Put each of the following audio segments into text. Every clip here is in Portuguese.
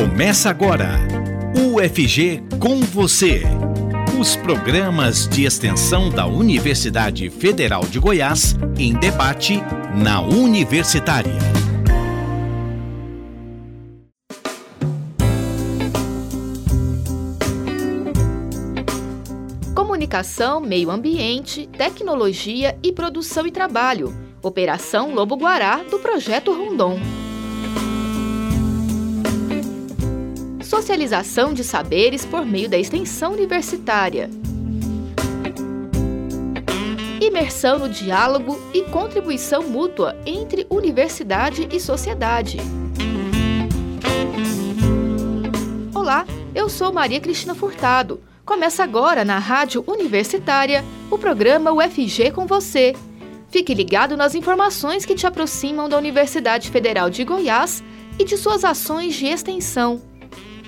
Começa agora. UFG com você. Os programas de extensão da Universidade Federal de Goiás em debate na Universitária. Comunicação, meio ambiente, tecnologia e produção e trabalho. Operação Lobo Guará do projeto Rondon. Socialização de saberes por meio da extensão universitária. Imersão no diálogo e contribuição mútua entre universidade e sociedade. Olá, eu sou Maria Cristina Furtado. Começa agora na Rádio Universitária o programa UFG com você. Fique ligado nas informações que te aproximam da Universidade Federal de Goiás e de suas ações de extensão.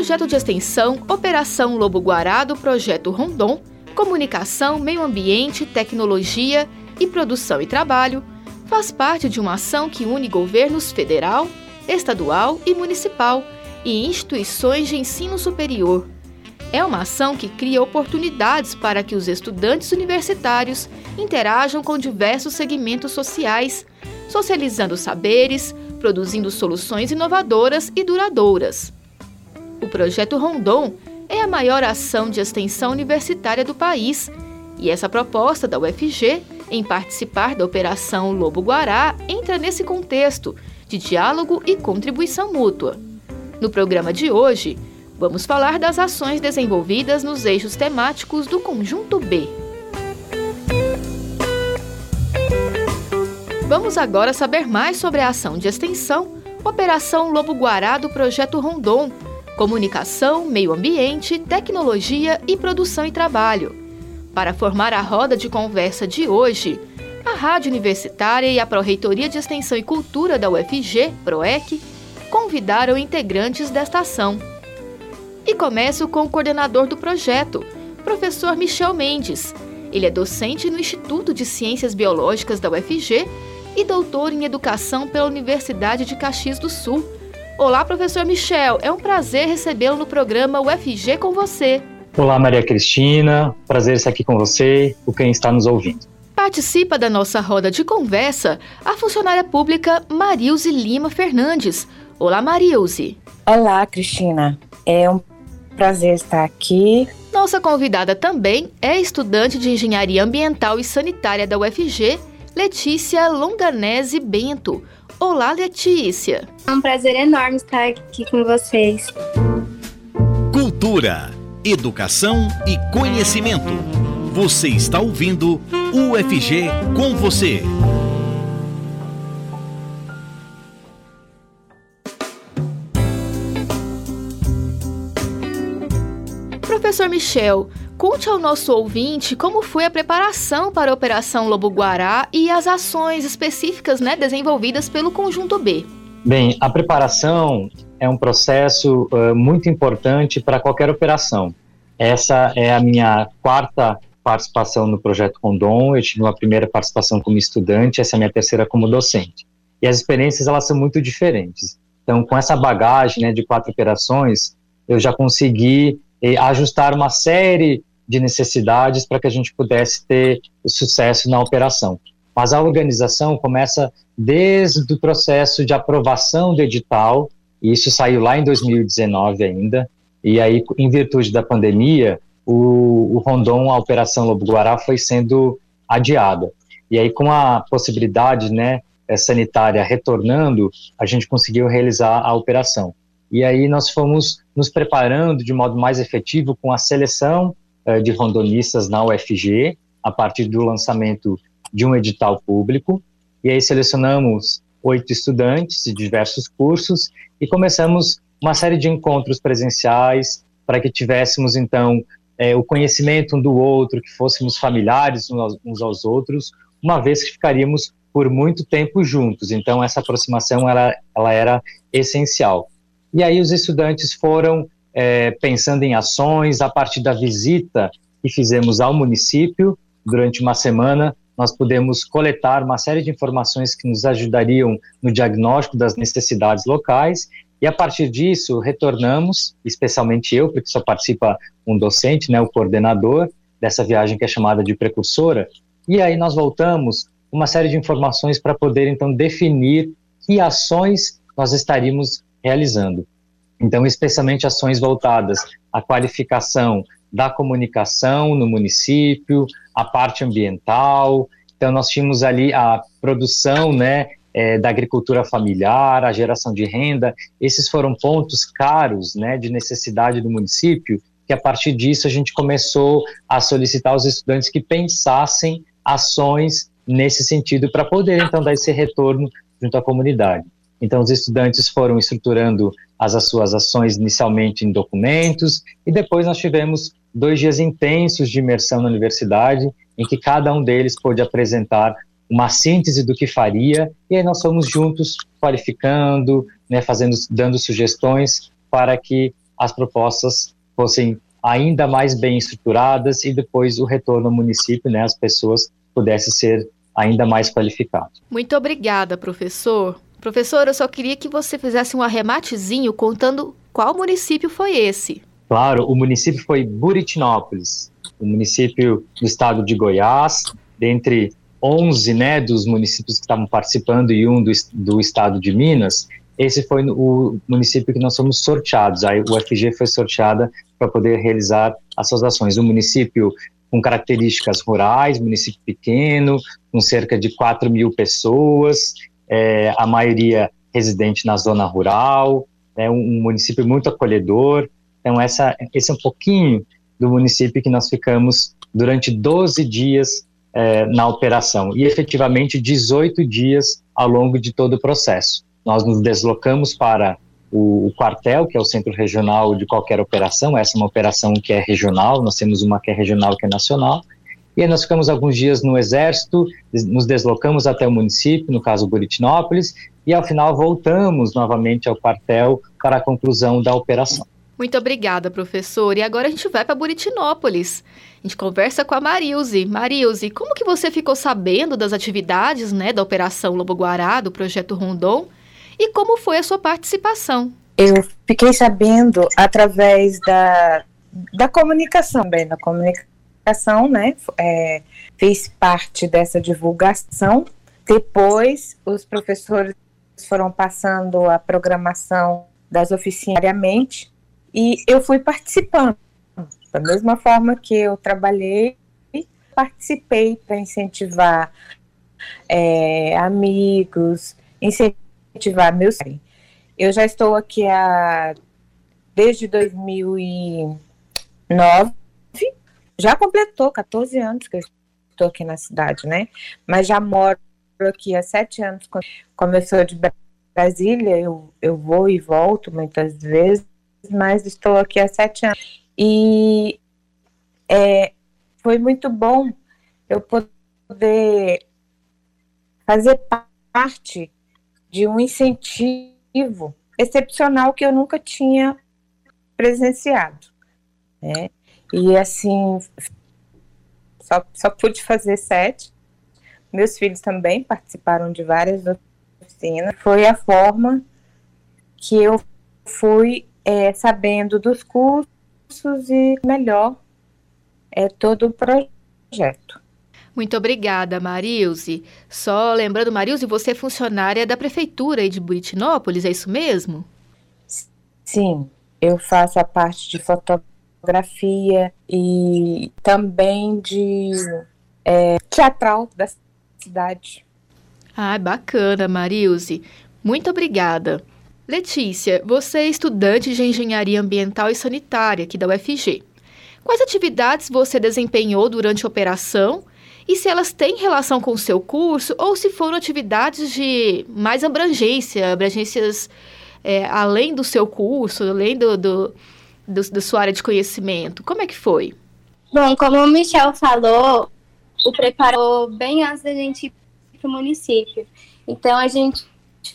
Projeto de extensão Operação Lobo Guará do Projeto Rondon, Comunicação, Meio Ambiente, Tecnologia e Produção e Trabalho, faz parte de uma ação que une governos federal, estadual e municipal e instituições de ensino superior. É uma ação que cria oportunidades para que os estudantes universitários interajam com diversos segmentos sociais, socializando saberes, produzindo soluções inovadoras e duradouras. O projeto Rondon é a maior ação de extensão universitária do país e essa proposta da UFG em participar da Operação Lobo Guará entra nesse contexto de diálogo e contribuição mútua. No programa de hoje, vamos falar das ações desenvolvidas nos eixos temáticos do Conjunto B. Vamos agora saber mais sobre a ação de extensão Operação Lobo Guará do Projeto Rondon, comunicação, meio ambiente, tecnologia e produção e trabalho. Para formar a roda de conversa de hoje, a Rádio Universitária e a Pró-Reitoria de Extensão e Cultura da UFG, PROEC, convidaram integrantes desta ação. E começo com o coordenador do projeto, professor Michel Mendes. Ele é docente no Instituto de Ciências Biológicas da UFG e doutor em Educação pela Universidade de Caxias do Sul Olá, professor Michel. É um prazer recebê-lo no programa UFG com você. Olá, Maria Cristina. Prazer estar aqui com você com quem está nos ouvindo. Participa da nossa roda de conversa a funcionária pública Marilze Lima Fernandes. Olá, Marilze. Olá, Cristina. É um prazer estar aqui. Nossa convidada também é estudante de Engenharia Ambiental e Sanitária da UFG, Letícia Longanese Bento. Olá, Letícia. É um prazer enorme estar aqui com vocês. Cultura, educação e conhecimento. Você está ouvindo UFG com você. Professor Michel, Conte ao nosso ouvinte como foi a preparação para a Operação Lobo Guará e as ações específicas né, desenvolvidas pelo Conjunto B. Bem, a preparação é um processo uh, muito importante para qualquer operação. Essa é a minha quarta participação no projeto Rondon. Eu tive uma primeira participação como estudante, essa é a minha terceira como docente. E as experiências elas são muito diferentes. Então, com essa bagagem né, de quatro operações, eu já consegui eh, ajustar uma série de necessidades para que a gente pudesse ter sucesso na operação. Mas a organização começa desde o processo de aprovação do edital, e isso saiu lá em 2019 ainda, e aí, em virtude da pandemia, o, o Rondon, a Operação Lobo Guará, foi sendo adiada. E aí, com a possibilidade né, eh, sanitária retornando, a gente conseguiu realizar a operação. E aí nós fomos nos preparando de modo mais efetivo com a seleção de rondonistas na UFG, a partir do lançamento de um edital público, e aí selecionamos oito estudantes de diversos cursos e começamos uma série de encontros presenciais para que tivéssemos, então, é, o conhecimento um do outro, que fôssemos familiares uns aos outros, uma vez que ficaríamos por muito tempo juntos. Então, essa aproximação ela, ela era essencial. E aí os estudantes foram é, pensando em ações a partir da visita que fizemos ao município durante uma semana. Nós pudemos coletar uma série de informações que nos ajudariam no diagnóstico das necessidades locais e a partir disso, retornamos, especialmente eu, porque só participa um docente, né, o coordenador dessa viagem que é chamada de precursora, e aí nós voltamos uma série de informações para poder então definir que ações nós estaríamos realizando. Então, especialmente ações voltadas à qualificação da comunicação no município, a parte ambiental. Então, nós tínhamos ali a produção, né, é, da agricultura familiar, a geração de renda, esses foram pontos caros, né, de necessidade do município, que a partir disso a gente começou a solicitar aos estudantes que pensassem ações nesse sentido para poder então dar esse retorno junto à comunidade. Então os estudantes foram estruturando as, as suas ações inicialmente em documentos e depois nós tivemos dois dias intensos de imersão na universidade em que cada um deles pôde apresentar uma síntese do que faria, e aí nós fomos juntos qualificando, né, fazendo, dando sugestões para que as propostas fossem ainda mais bem estruturadas e depois o retorno ao município, né, as pessoas pudessem ser ainda mais qualificadas. Muito obrigada, professor. Professor, eu só queria que você fizesse um arrematezinho contando qual município foi esse. Claro, o município foi Buritinópolis, o município do estado de Goiás, dentre 11 né, dos municípios que estavam participando e um do, do estado de Minas, esse foi o município que nós fomos sorteados. Aí o FG foi sorteada para poder realizar as suas ações. Um município com características rurais, município pequeno, com cerca de 4 mil pessoas, é, a maioria residente na zona rural, é um, um município muito acolhedor. Então, essa, esse é um pouquinho do município que nós ficamos durante 12 dias é, na operação e efetivamente 18 dias ao longo de todo o processo. Nós nos deslocamos para o, o, quartel, que é o centro regional de qualquer operação, essa é uma operação que é regional, nós temos uma que é regional, que é nacional, e aí nós ficamos alguns dias no Exército, nos deslocamos até o município, no caso Buritinópolis, e ao final voltamos novamente ao quartel para a conclusão da operação. Muito obrigada, professor. E agora a gente vai para Buritinópolis. A gente conversa com a Marilze. Marilze, como que você ficou sabendo das atividades né, da Operação Lobo Guará, do Projeto Rondon? E como foi a sua participação? Eu fiquei sabendo através da, da comunicação, bem, da comunicação, né? É, fiz parte dessa divulgação. Depois, os professores foram passando a programação das oficinas diariamente e eu fui participando. Da mesma forma que eu trabalhei, participei para incentivar é, amigos, incentivar meus. Eu já estou aqui há, desde 2009, já completou 14 anos que eu estou aqui na cidade, né? Mas já moro aqui há sete anos. Sou de Brasília, eu, eu vou e volto muitas vezes mas estou aqui há sete anos. E é, foi muito bom eu poder fazer parte de um incentivo excepcional que eu nunca tinha presenciado. Né? E assim, só, só pude fazer sete. Meus filhos também participaram de várias oficinas. Foi a forma que eu fui é, sabendo dos cursos e melhor é todo o projeto. Muito obrigada, Marilze. Só lembrando, Marilze, você é funcionária da Prefeitura de Buritinópolis, é isso mesmo? Sim, eu faço a parte de fotografia e também de é, teatral da cidade. Ah, bacana, Marilze. Muito obrigada. Letícia, você é estudante de Engenharia Ambiental e Sanitária aqui da UFG. Quais atividades você desempenhou durante a operação e se elas têm relação com o seu curso ou se foram atividades de mais abrangência, abrangências é, além do seu curso, além do, do, do, da sua área de conhecimento. Como é que foi? Bom, como o Michel falou, o preparou bem antes da gente ir para o município. Então a gente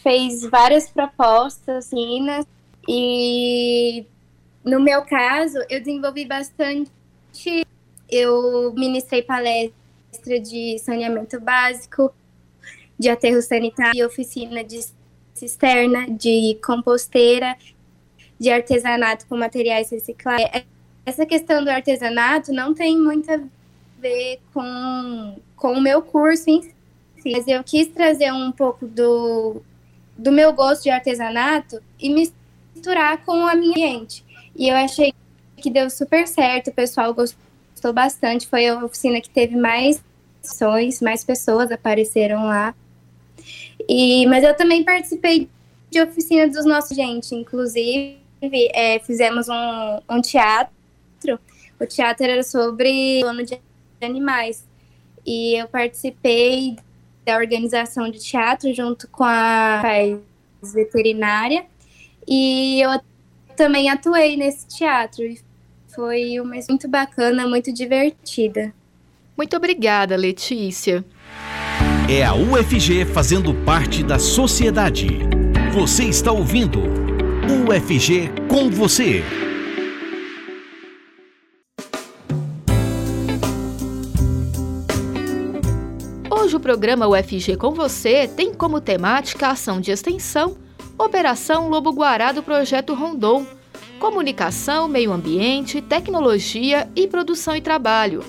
fez várias propostas, minas, e no meu caso eu desenvolvi bastante. Eu ministrei palestra de saneamento básico, de aterro sanitário, oficina de cisterna, de composteira, de artesanato com materiais reciclados. Essa questão do artesanato não tem muito a ver com, com o meu curso em si, mas eu quis trazer um pouco do, do meu gosto de artesanato e misturar com a minha ambiente. E eu achei que deu super certo, o pessoal gostou bastante. Foi a oficina que teve mais ações, mais pessoas apareceram lá. E, mas eu também participei de oficina dos nossos gente, inclusive é, fizemos um, um teatro. O teatro era sobre o ano de animais. E eu participei da organização de teatro junto com a veterinária. E eu também atuei nesse teatro. Foi uma muito bacana, muito divertida. Muito obrigada, Letícia. É a UFG fazendo parte da sociedade. Você está ouvindo UFG com você. Hoje o programa UFG com você tem como temática a ação de extensão Operação Lobo Guará do Projeto Rondon, Comunicação, Meio Ambiente, Tecnologia e Produção e Trabalho.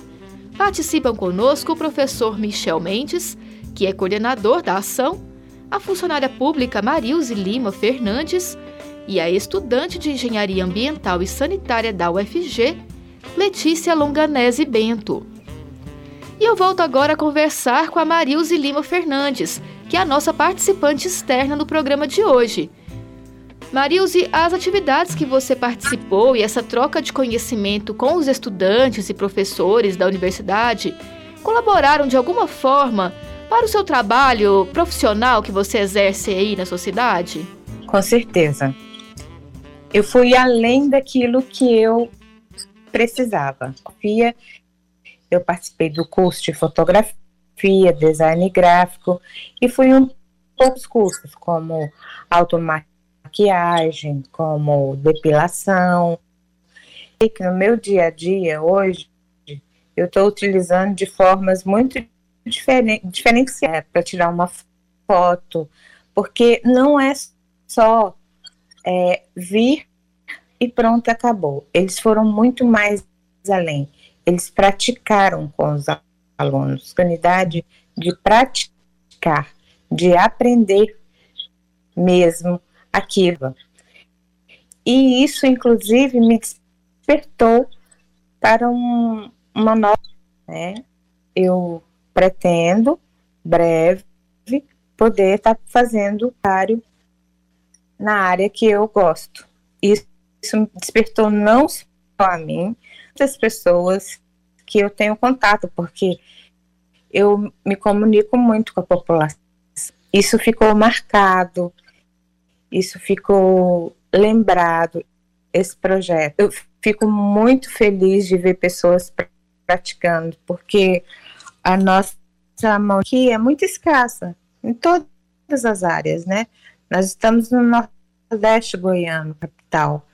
Participam conosco o professor Michel Mendes, que é coordenador da ação, a funcionária pública Marilze Lima Fernandes e a estudante de Engenharia Ambiental e Sanitária da UFG, Letícia Longanese Bento. E eu volto agora a conversar com a Marilze Lima Fernandes, que é a nossa participante externa no programa de hoje. Marilze, as atividades que você participou e essa troca de conhecimento com os estudantes e professores da universidade colaboraram de alguma forma para o seu trabalho profissional que você exerce aí na sociedade? Com certeza. Eu fui além daquilo que eu precisava. Eu participei do curso de fotografia, design gráfico e fui um poucos cursos como automaquiagem, como depilação. E que no meu dia a dia hoje eu estou utilizando de formas muito diferen diferenciadas para tirar uma foto, porque não é só é, vir e pronto, acabou. Eles foram muito mais além eles praticaram com os alunos, unidade de praticar, de aprender mesmo aquilo. E isso, inclusive, me despertou para um, uma nova. Né? Eu pretendo, breve, poder estar tá fazendo área na área que eu gosto. Isso, isso despertou não só a mim, muitas pessoas que eu tenho contato, porque eu me comunico muito com a população. Isso ficou marcado, isso ficou lembrado, esse projeto. Eu fico muito feliz de ver pessoas praticando, porque a nossa mão aqui é muito escassa, em todas as áreas, né? Nós estamos no Nordeste goiano, capital,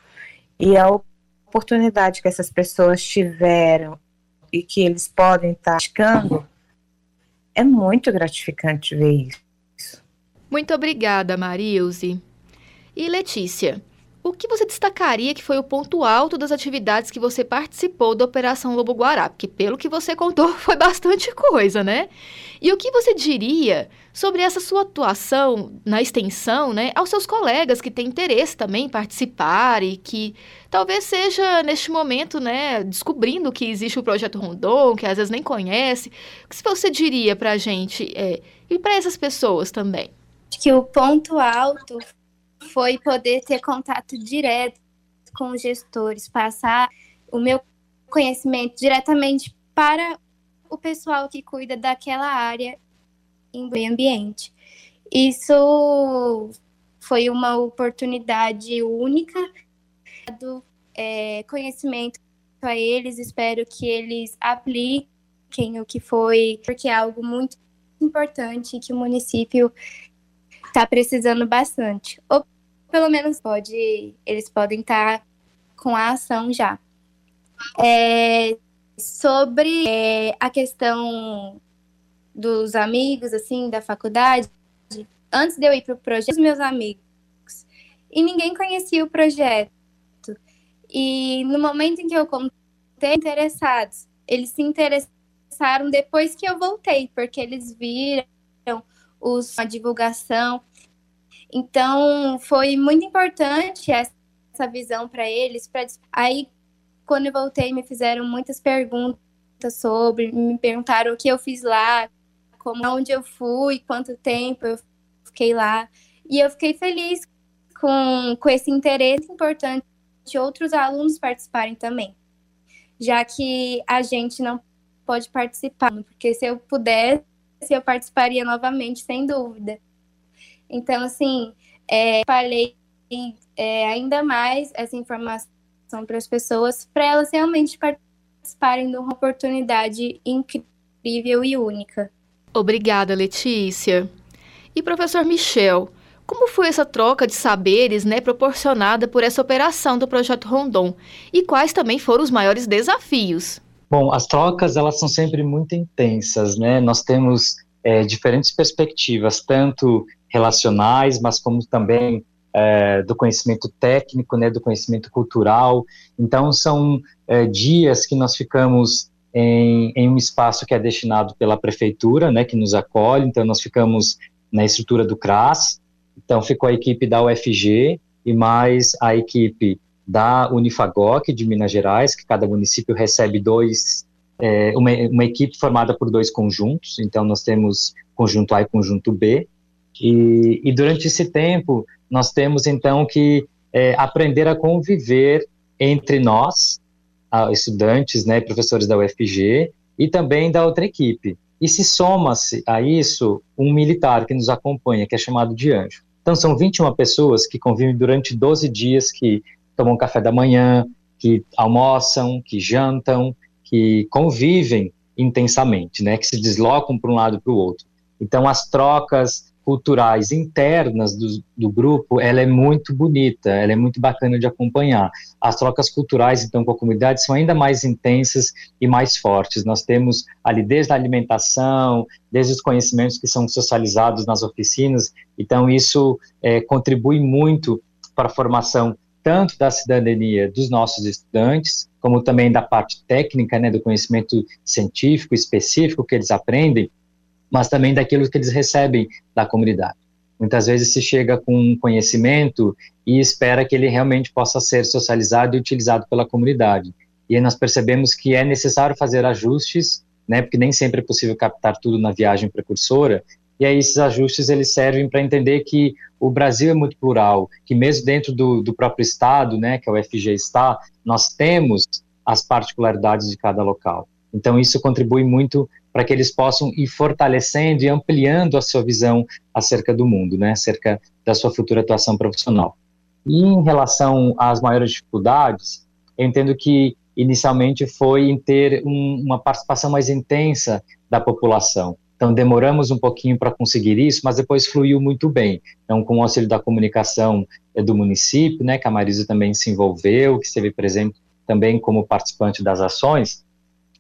e a oportunidade que essas pessoas tiveram e que eles podem estar praticando, é muito gratificante ver isso. Muito obrigada, Marilze. E Letícia, o que você destacaria que foi o ponto alto das atividades que você participou da Operação Lobo Guará? Porque, pelo que você contou, foi bastante coisa, né? E o que você diria sobre essa sua atuação na extensão, né, aos seus colegas que têm interesse também em participar e que talvez seja, neste momento, né, descobrindo que existe o Projeto Rondon, que às vezes nem conhece. O que você diria para a gente é, e para essas pessoas também? Acho que o ponto alto foi poder ter contato direto com os gestores, passar o meu conhecimento diretamente para o pessoal que cuida daquela área em meio ambiente. Isso foi uma oportunidade única do é, conhecimento a eles. Espero que eles apliquem o que foi, porque é algo muito importante que o município está precisando bastante. Pelo menos pode, eles podem estar tá com a ação já. É, sobre é, a questão dos amigos, assim, da faculdade, antes de eu ir para o projeto, meus amigos, e ninguém conhecia o projeto. E no momento em que eu contei, interessados, eles se interessaram depois que eu voltei, porque eles viram os, a divulgação. Então, foi muito importante essa, visão para eles. Pra, aí, quando eu voltei, me fizeram muitas perguntas sobre, me perguntaram o que eu fiz lá, como onde eu fui, quanto tempo eu fiquei lá. E eu fiquei feliz com, com esse interesse importante de outros alunos participarem também. Já que a gente não pode participar, porque se eu pudesse, eu participaria novamente, sem dúvida. Então, assim, é, falei é, ainda mais essa informação para as pessoas, para elas realmente participarem de uma oportunidade incrível e única. Obrigada, Letícia. E professor Michel, como foi essa troca de saberes né, proporcionada por essa operação do Projeto Rondon? E quais também foram os maiores desafios? Bom, as trocas elas são sempre muito intensas, né? Nós temos é, diferentes perspectivas, tanto relacionais, mas como também é, do conhecimento técnico, né, do conhecimento cultural. Então, são é, dias que nós ficamos em, em, um espaço que é destinado pela prefeitura, né, que nos acolhe. Então, nós ficamos na estrutura do CRAS. Então, ficou a equipe da UFG e mais a equipe da Unifagoc de Minas Gerais, que cada município recebe dois, é, uma, uma equipe formada por dois conjuntos. Então, nós temos conjunto A e conjunto B. E, e durante esse tempo, nós temos então que é, aprender a conviver entre nós, estudantes, né, professores da UFG, e também da outra equipe. E se soma-se a isso um militar que nos acompanha, que é chamado de anjo. Então são 21 pessoas que convivem durante 12 dias, que tomam café da manhã, que almoçam, que jantam, que convivem intensamente, né, que se deslocam para um lado para o outro. Então as trocas culturais internas do, do, grupo, ela é muito bonita, ela é muito bacana de acompanhar. As trocas culturais, então, com a comunidade são ainda mais intensas e mais fortes. Nós temos ali desde a alimentação, desde os conhecimentos que são socializados nas oficinas, então isso é, contribui muito para a formação tanto da cidadania dos nossos estudantes, como também da parte técnica, né, do conhecimento científico específico que eles aprendem, mas também daquilo que eles recebem da comunidade. Muitas vezes se chega com um conhecimento e espera que ele realmente possa ser socializado e utilizado pela comunidade. E aí nós percebemos que é necessário fazer ajustes, né, porque nem sempre é possível captar tudo na viagem precursora, e aí esses ajustes eles servem para entender que o Brasil é muito plural, que mesmo dentro do, do próprio estado, né, que é o FG está, nós temos as particularidades de cada local. Então isso contribui muito para que eles possam ir fortalecendo e ampliando a sua visão acerca do mundo, né, acerca da sua futura atuação profissional. E em relação às maiores dificuldades, eu entendo que inicialmente foi em ter um, uma participação mais intensa da população. Então demoramos um pouquinho para conseguir isso, mas depois fluiu muito bem. Então com o auxílio da comunicação é, do município, né, que a Marisa também se envolveu, que esteve presente também como participante das ações,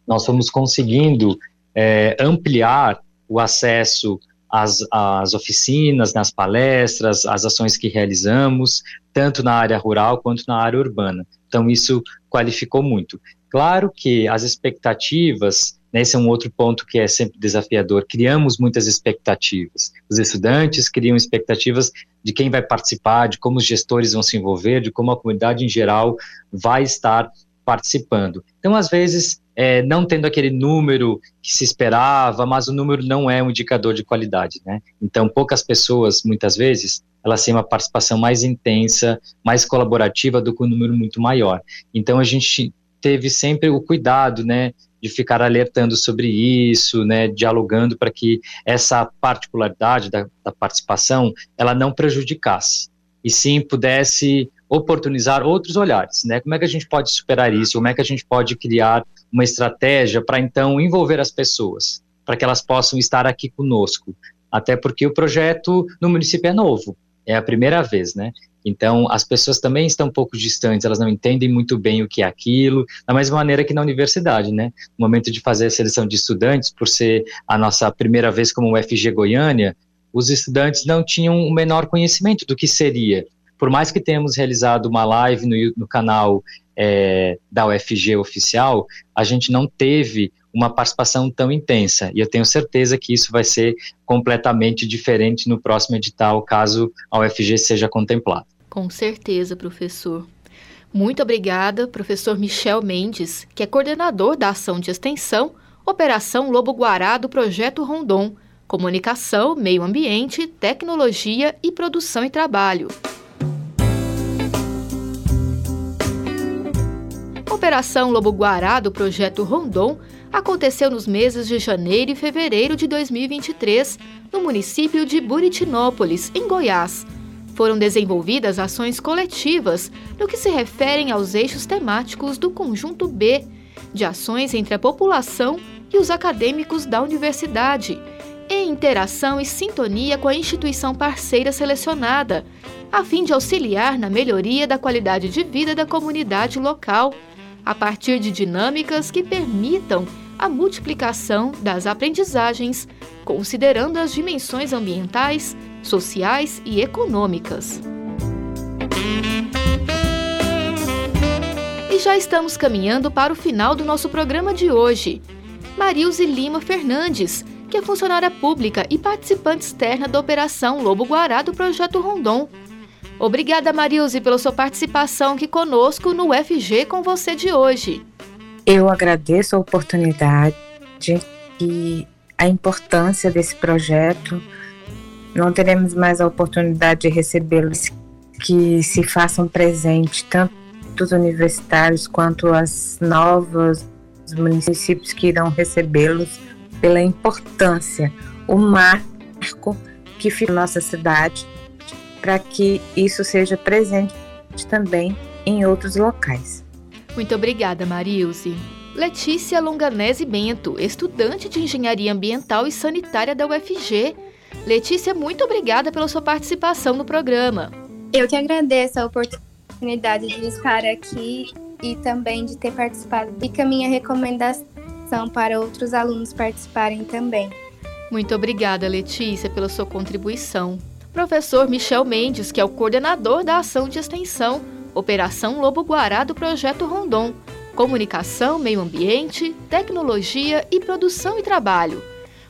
nós fomos conseguindo é, ampliar o acesso às, às oficinas, nas palestras, às ações que realizamos, tanto na área rural quanto na área urbana. Então, isso qualificou muito. Claro que as expectativas, esse é um outro ponto que é sempre desafiador, criamos muitas expectativas. Os estudantes criam expectativas de quem vai participar, de como os gestores vão se envolver, de como a comunidade em geral vai estar participando. Então, às vezes, é, não tendo aquele número que se esperava, mas o número não é um indicador de qualidade, né? Então, poucas pessoas, muitas vezes, elas têm uma participação mais intensa, mais colaborativa do que um número muito maior. Então, a gente teve sempre o cuidado, né, de ficar alertando sobre isso, né, dialogando para que essa particularidade da, da participação ela não prejudicasse e sim pudesse oportunizar outros olhares, né? Como é que a gente pode superar isso? Como é que a gente pode criar uma estratégia para então envolver as pessoas, para que elas possam estar aqui conosco? Até porque o projeto no município é novo, é a primeira vez, né? Então, as pessoas também estão um pouco distantes, elas não entendem muito bem o que é aquilo, da mesma maneira que na universidade, né? No momento de fazer a seleção de estudantes, por ser a nossa primeira vez como UFG Goiânia, os estudantes não tinham o menor conhecimento do que seria. Por mais que tenhamos realizado uma live no, no canal é, da UFG oficial, a gente não teve uma participação tão intensa. E eu tenho certeza que isso vai ser completamente diferente no próximo edital, caso a UFG seja contemplada. Com certeza, professor. Muito obrigada, professor Michel Mendes, que é coordenador da ação de extensão Operação Lobo Guará do Projeto Rondon, Comunicação, Meio Ambiente, Tecnologia e Produção e Trabalho. Operação Lobo Guará do Projeto Rondon aconteceu nos meses de janeiro e fevereiro de 2023, no município de Buritinópolis, em Goiás. Foram desenvolvidas ações coletivas no que se referem aos eixos temáticos do Conjunto B, de ações entre a população e os acadêmicos da universidade, em interação e sintonia com a instituição parceira selecionada, a fim de auxiliar na melhoria da qualidade de vida da comunidade local, a partir de dinâmicas que permitam a multiplicação das aprendizagens, considerando as dimensões ambientais, sociais e econômicas. E já estamos caminhando para o final do nosso programa de hoje. Marilze Lima Fernandes, que é funcionária pública e participante externa da Operação Lobo Guará do Projeto Rondon. Obrigada, Marilze, pela sua participação aqui conosco no UFG com você de hoje. Eu agradeço a oportunidade e a importância desse projeto. Não teremos mais a oportunidade de recebê-los que se façam presente, tanto os universitários quanto as novas municípios que irão recebê-los, pela importância, o marco que fica na nossa cidade, para que isso seja presente também em outros locais. Muito obrigada, Marilze. Letícia Longanese Bento, estudante de Engenharia Ambiental e Sanitária da UFG. Letícia, muito obrigada pela sua participação no programa. Eu que agradeço a oportunidade de estar aqui e também de ter participado. Fica a minha recomendação para outros alunos participarem também. Muito obrigada, Letícia, pela sua contribuição. Professor Michel Mendes, que é o coordenador da ação de extensão Operação Lobo Guará do Projeto Rondon, Comunicação, Meio Ambiente, Tecnologia e Produção e Trabalho.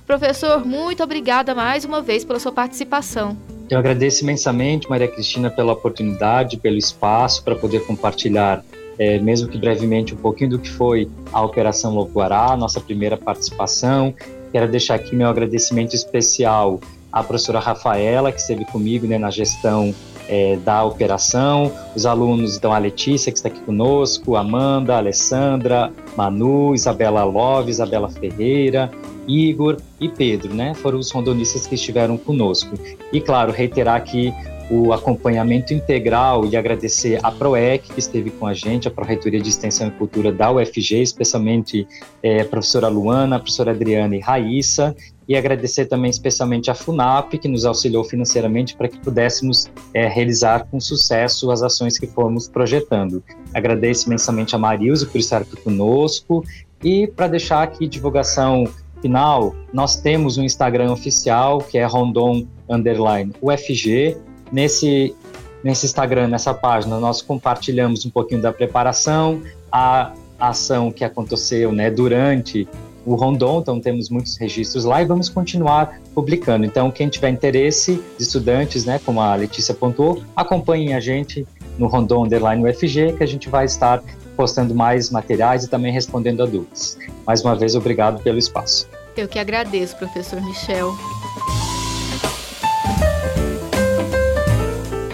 Professor, muito obrigada mais uma vez pela sua participação. Eu agradeço imensamente, Maria Cristina, pela oportunidade, pelo espaço para poder compartilhar, é, mesmo que brevemente, um pouquinho do que foi a Operação Lobo Guará, nossa primeira participação. Quero deixar aqui meu agradecimento especial à professora Rafaela, que esteve comigo né, na gestão é, da operação. Os alunos, então, a Letícia, que está aqui conosco, Amanda, Alessandra, Manu, Isabela Love, Isabela Ferreira, Igor e Pedro, né? Foram os rondonistas que estiveram conosco. E, claro, reiterar aqui o acompanhamento integral e agradecer a PROEC, que esteve com a gente, a Pró-Reitoria de Extensão e Cultura da UFG, especialmente é, a professora Luana, a professora Adriana e Raíssa, e agradecer também especialmente a FUNAP, que nos auxiliou financeiramente para que pudéssemos é, realizar com sucesso as ações que fomos projetando. Agradeço imensamente a Marilza por estar aqui conosco e para deixar aqui divulgação final, nós temos um Instagram oficial que é rondon underline UFG. Nesse, nesse Instagram, nessa página, nós compartilhamos um pouquinho da preparação, a ação que aconteceu né, durante o Rondon, então temos muitos registros lá e vamos continuar publicando. Então, quem tiver interesse estudantes, né, como a Letícia pontuou, acompanhem a gente no Rondon Underline UFG, que a gente vai estar postando mais materiais e também respondendo a dúvidas. Mais uma vez, obrigado pelo espaço. Eu que agradeço, professor Michel.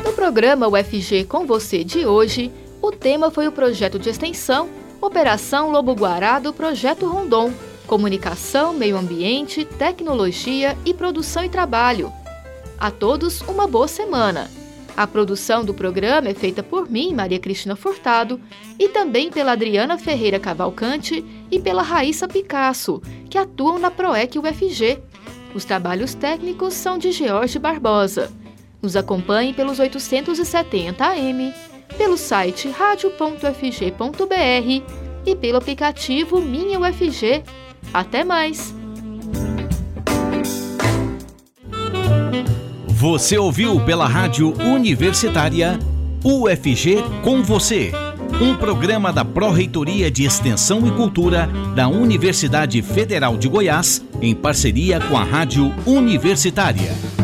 No programa UFG com você de hoje, o tema foi o projeto de extensão Operação Lobo Guará do Projeto Rondon, Comunicação, Meio Ambiente, Tecnologia e Produção e Trabalho. A todos uma boa semana. A produção do programa é feita por mim, Maria Cristina Furtado, e também pela Adriana Ferreira Cavalcante e pela Raíssa Picasso, que atuam na PROEC UFG. Os trabalhos técnicos são de George Barbosa. Nos acompanhe pelos 870 AM, pelo site radio.fg.br e pelo aplicativo Minha UFG. Até mais! Você ouviu pela Rádio Universitária UFG com você. Um programa da Pró-Reitoria de Extensão e Cultura da Universidade Federal de Goiás, em parceria com a Rádio Universitária.